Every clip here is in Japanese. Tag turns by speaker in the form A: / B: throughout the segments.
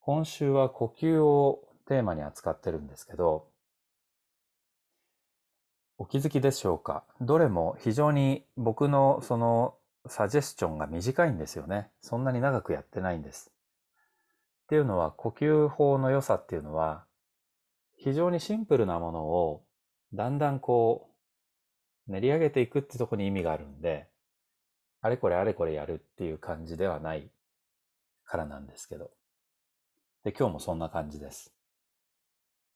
A: 今週は呼吸をテーマに扱ってるんですけど、お気づきでしょうか？どれも非常に僕のそのサジェスチョンが短いんですよね。そんなに長くやってないんです。っていうのは呼吸法の良さっていうのは非常にシンプルなものをだんだんこう練り上げていくってとこに意味があるんであれこれあれこれやるっていう感じではないからなんですけど。で、今日もそんな感じです。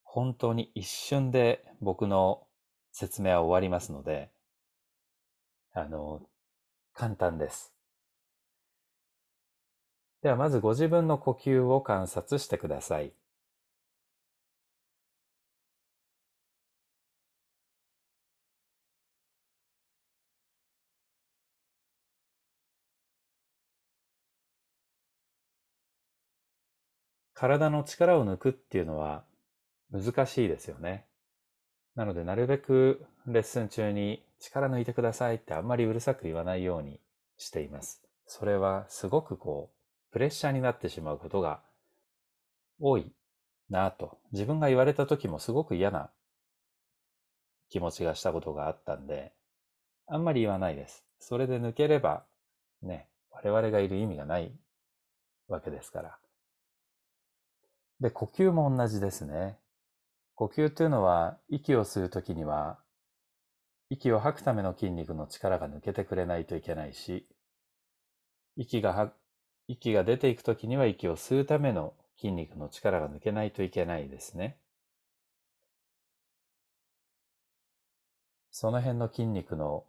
A: 本当に一瞬で僕の説明は終わりますので、あの、簡単です。ではまずご自分の呼吸を観察してください。体の力を抜くっていうのは難しいですよね。なので、なるべくレッスン中に力抜いてくださいってあんまりうるさく言わないようにしています。それはすごくこう、プレッシャーになってしまうことが多いなぁと。自分が言われた時もすごく嫌な気持ちがしたことがあったんで、あんまり言わないです。それで抜ければ、ね、我々がいる意味がないわけですから。で、呼吸も同じですね。呼吸というのは、息を吸うときには、息を吐くための筋肉の力が抜けてくれないといけないし、息が息が出ていくときには息を吸うための筋肉の力が抜けないといけないですね。その辺の筋肉の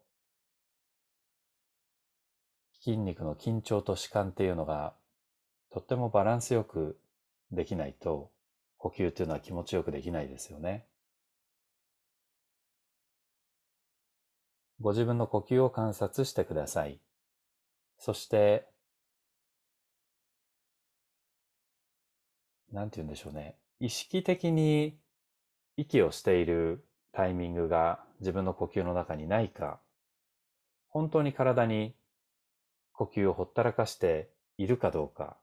A: 筋肉の緊張と弛緩っていうのがとってもバランスよくできないと、呼吸っていうのは気持ちよくできないですよね。ご自分の呼吸を観察してください。そして、なんて言うんでしょうね。意識的に息をしているタイミングが自分の呼吸の中にないか、本当に体に呼吸をほったらかしているかどうか、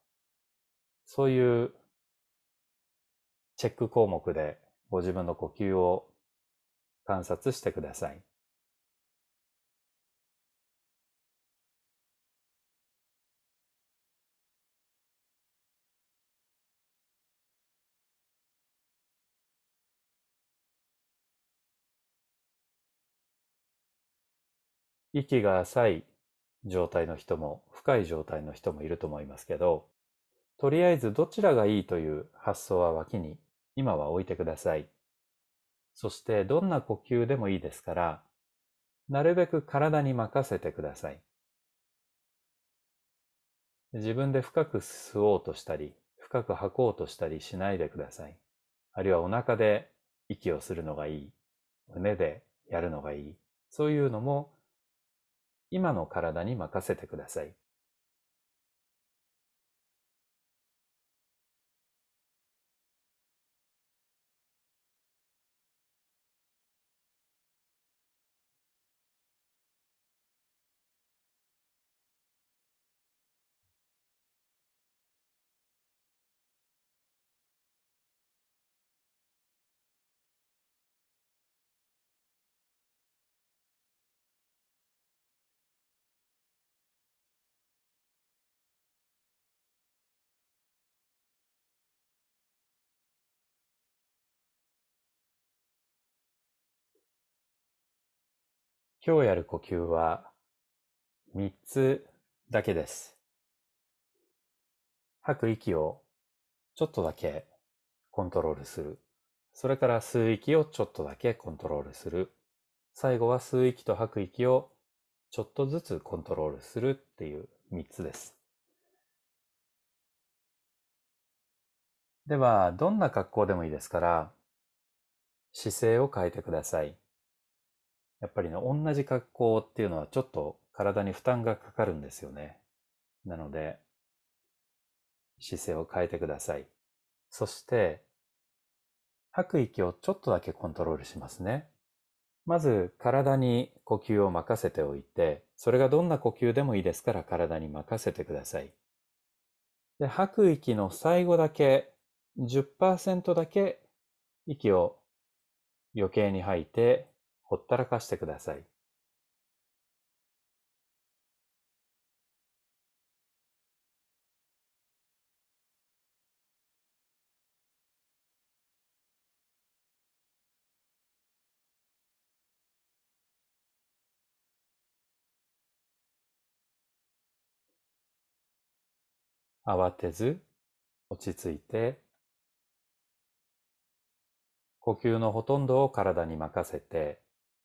A: そういうチェック項目でご自分の呼吸を観察してください。息が浅い状態の人も深い状態の人もいると思いますけど、とりあえずどちらがいいという発想は脇に今は置いてください。そしてどんな呼吸でもいいですから、なるべく体に任せてください。自分で深く吸おうとしたり、深く吐こうとしたりしないでください。あるいはお腹で息をするのがいい。胸でやるのがいい。そういうのも今の体に任せてください。今日やる呼吸は3つだけです。吐く息をちょっとだけコントロールする。それから吸う息をちょっとだけコントロールする。最後は吸う息と吐く息をちょっとずつコントロールするっていう3つです。では、どんな格好でもいいですから、姿勢を変えてください。やっぱりね、同じ格好っていうのはちょっと体に負担がかかるんですよね。なので、姿勢を変えてください。そして、吐く息をちょっとだけコントロールしますね。まず体に呼吸を任せておいて、それがどんな呼吸でもいいですから体に任せてください。で、吐く息の最後だけ、10%だけ息を余計に吐いて、ほったらかしてください。慌てず落ち着いて呼吸のほとんどを体に任せて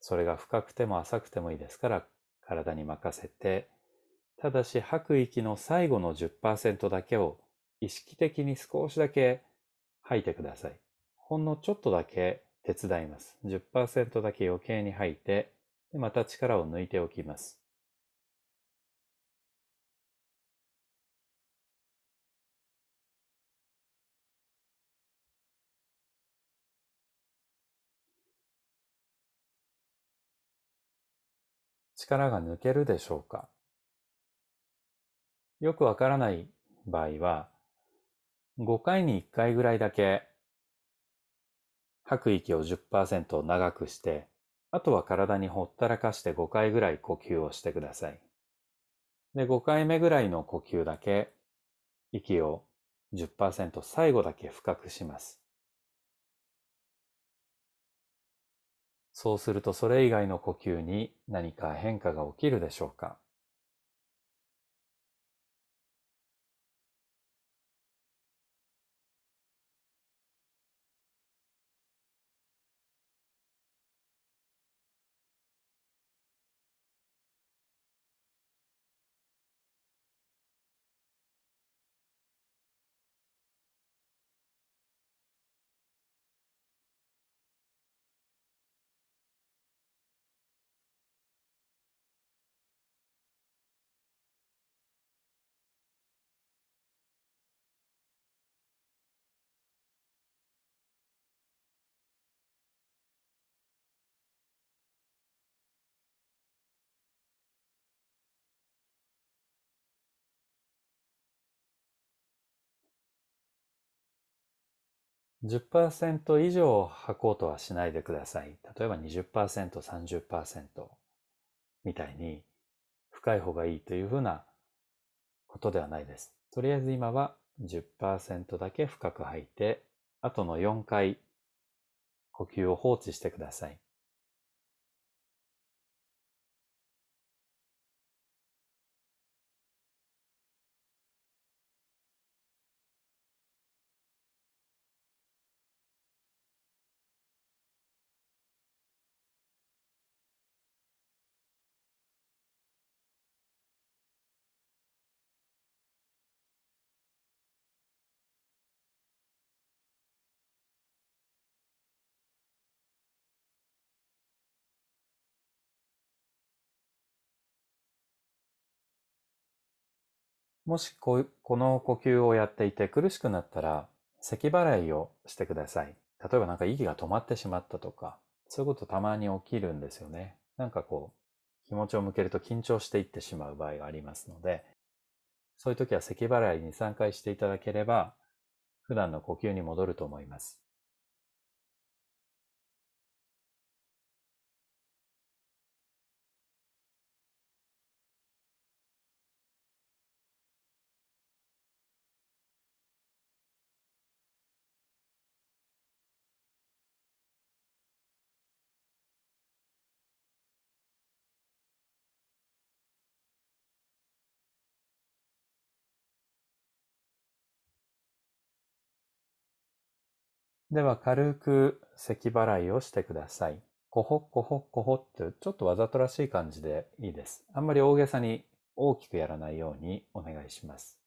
A: それが深くても浅くてもいいですから体に任せてただし吐く息の最後の10%だけを意識的に少しだけ吐いてください。ほんのちょっとだけ手伝います。10%だけ余計に吐いて、また力を抜いておきます。力が抜けるでしょうか？よくわからない場合は、5回に1回ぐらいだけ吐く息を10%長くして、あとは体にほったらかして5回ぐらい呼吸をしてください。で、5回目ぐらいの呼吸だけ息を10%最後だけ深くします。そうするとそれ以外の呼吸に何か変化が起きるでしょうか。10%以上吐こうとはしないでください。例えば20%、30%みたいに深い方がいいというふうなことではないです。とりあえず今は10%だけ深く吐いて、あとの4回呼吸を放置してください。もしこの呼吸をやっていて苦しくなったら、咳払いをしてください。例えばなんか息が止まってしまったとか、そういうことたまに起きるんですよね。なんかこう、気持ちを向けると緊張していってしまう場合がありますので、そういう時は咳払いに3回していただければ、普段の呼吸に戻ると思います。では軽く咳払いをしてください。コホッコホッコホってちょっとわざとらしい感じでいいです。あんまり大げさに大きくやらないようにお願いします。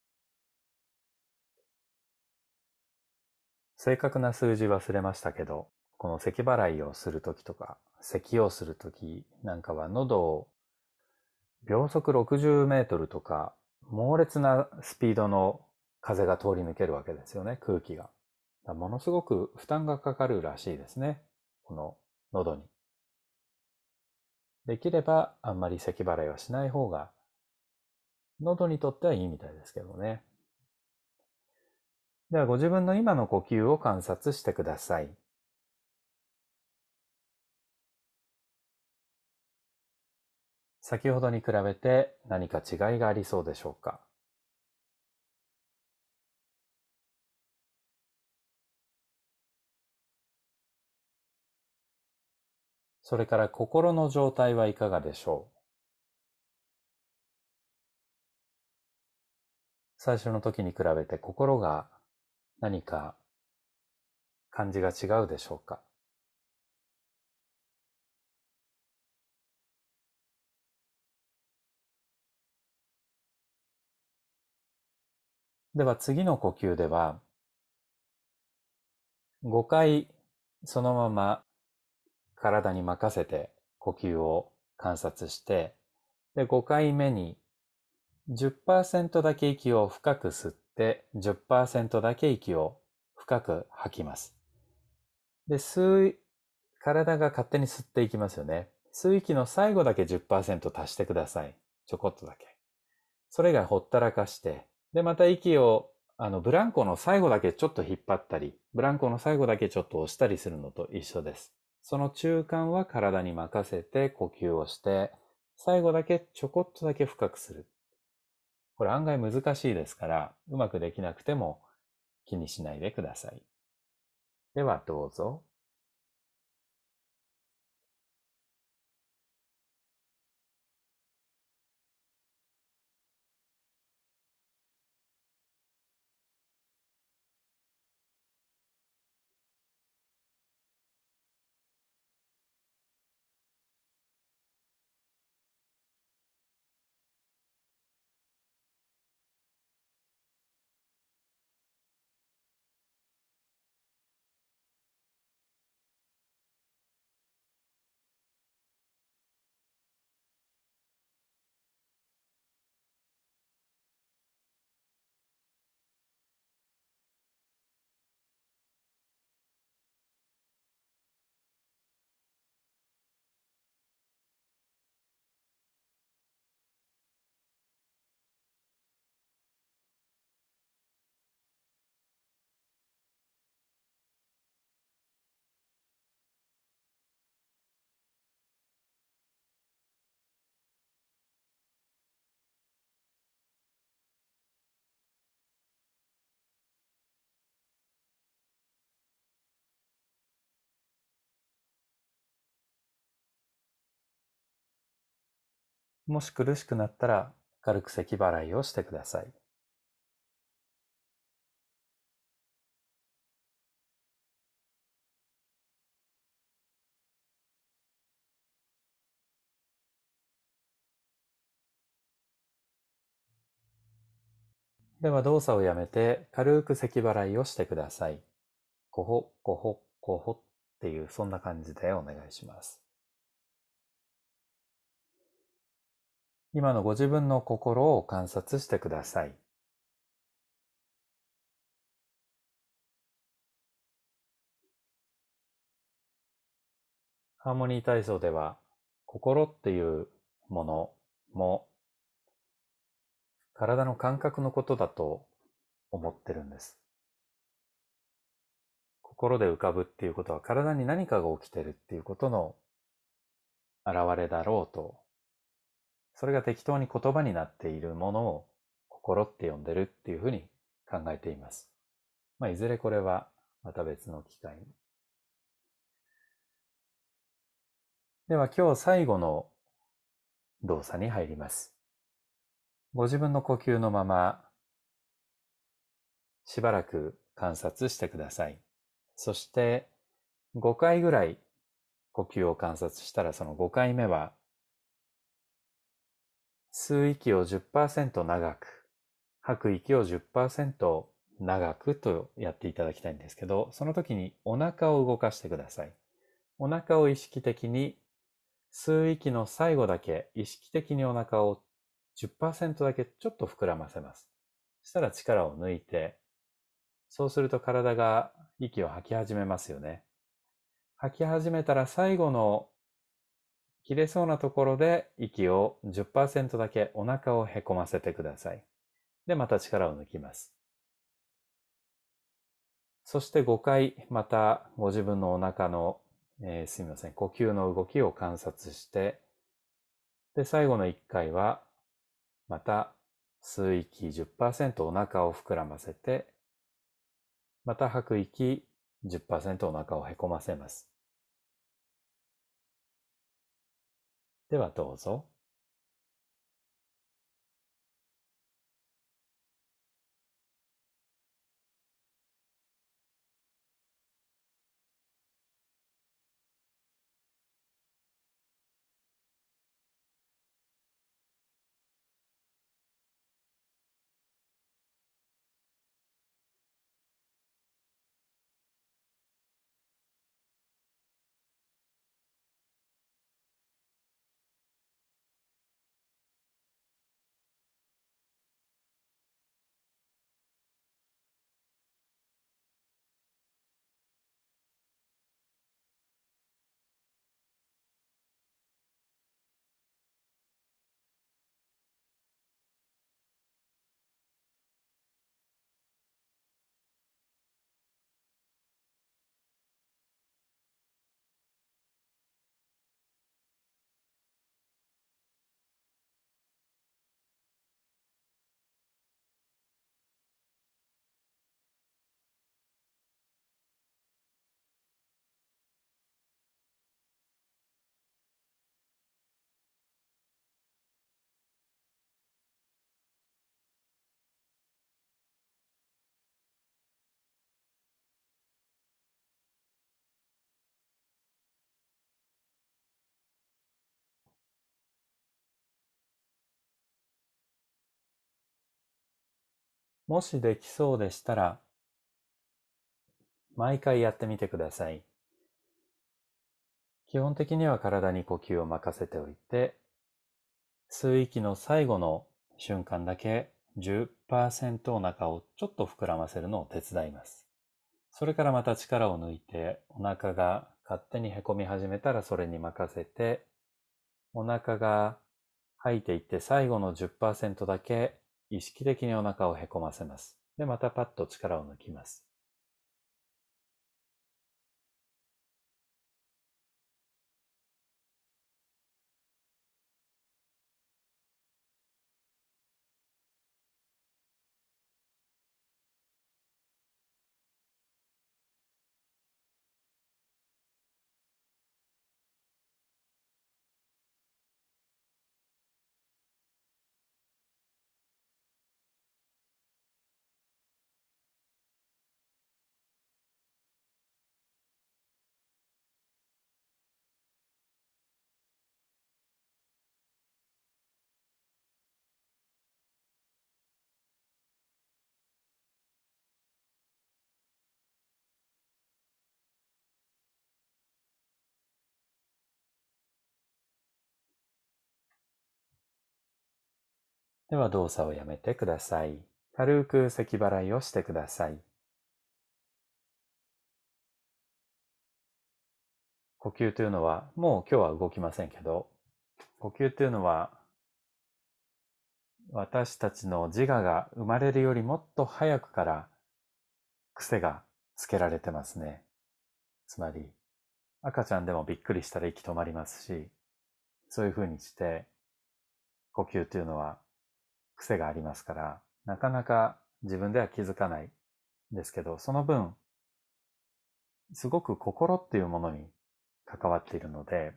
A: 正確な数字忘れましたけど、この咳払いをするときとか、咳をするときなんかは喉を秒速60メートルとか猛烈なスピードの風が通り抜けるわけですよね、空気が。ものすごく負担がかかるらしいですね。この喉に。できればあんまり咳払いはしない方が、喉にとってはいいみたいですけどね。ではご自分の今の呼吸を観察してください。先ほどに比べて何か違いがありそうでしょうか？それから心の状態はいかがでしょう？最初の時に比べて心が何か感じが違うでしょうか？では次の呼吸では5回そのまま体に任せて呼吸を観察して、で、5回目に10%だけ息を深く吸って、10%だけ息を深く吐きます。で、吸い、体が勝手に吸っていきますよね。吸う息の最後だけ10%足してください。ちょこっとだけ。それ以外ほったらかして、で、また息を、あの、ブランコの最後だけちょっと引っ張ったり、ブランコの最後だけちょっと押したりするのと一緒です。その中間は体に任せて呼吸をして、最後だけちょこっとだけ深くする。これ案外難しいですから、うまくできなくても気にしないでください。ではどうぞ。もし苦しくなったら軽く咳払いをしてください。では動作をやめて軽く咳払いをしてください。こほ、こほ、こほっていうそんな感じでお願いします。今のご自分の心を観察してください。ハーモニー体操では心っていうものも体の感覚のことだと思ってるんです。心で浮かぶっていうことは体に何かが起きてるっていうことの現れだろうとそれが適当に言葉になっているものを心って呼んでるっていうふうに考えています。まあ、いずれこれはまた別の機会に。では今日最後の動作に入ります。ご自分の呼吸のまましばらく観察してください。そして5回ぐらい呼吸を観察したらその5回目は吸う息を10%長く、吐く息を10%長くとやっていただきたいんですけど、その時にお腹を動かしてください。お腹を意識的に、吸う息の最後だけ意識的にお腹を10%だけちょっと膨らませます。そしたら力を抜いて、そうすると体が息を吐き始めますよね。吐き始めたら最後の切れそうなところで息を10%だけお腹をへこませてください。で、また力を抜きます。そして5回またご自分のお腹の、えー、すみません、呼吸の動きを観察して、で、最後の1回はまた吸う息10%お腹を膨らませて、また吐く息10%お腹をへこませます。ではどうぞ。もしできそうでしたら、毎回やってみてください。基本的には体に呼吸を任せておいて、吸う息の最後の瞬間だけ10%お腹をちょっと膨らませるのを手伝います。それからまた力を抜いて、お腹が勝手にへこみ始めたらそれに任せて、お腹が吐いていって最後の10%だけ意識的にお腹をへこませます。で、またパッと力を抜きます。では動作をやめてください。軽く咳払いをしてください。呼吸というのは、もう今日は動きませんけど、呼吸というのは、私たちの自我が生まれるよりもっと早くから癖がつけられてますね。つまり、赤ちゃんでもびっくりしたら息止まりますし、そういうふうにして、呼吸というのは癖がありますから、なかなか自分では気づかないですけど、その分、すごく心っていうものに関わっているので、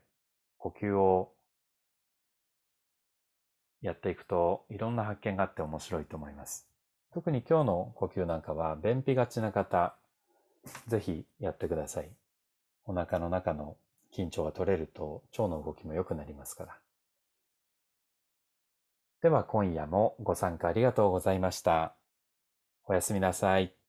A: 呼吸をやっていくといろんな発見があって面白いと思います。特に今日の呼吸なんかは便秘がちな方、ぜひやってください。お腹の中の緊張が取れると腸の動きも良くなりますから。では今夜もご参加ありがとうございました。おやすみなさい。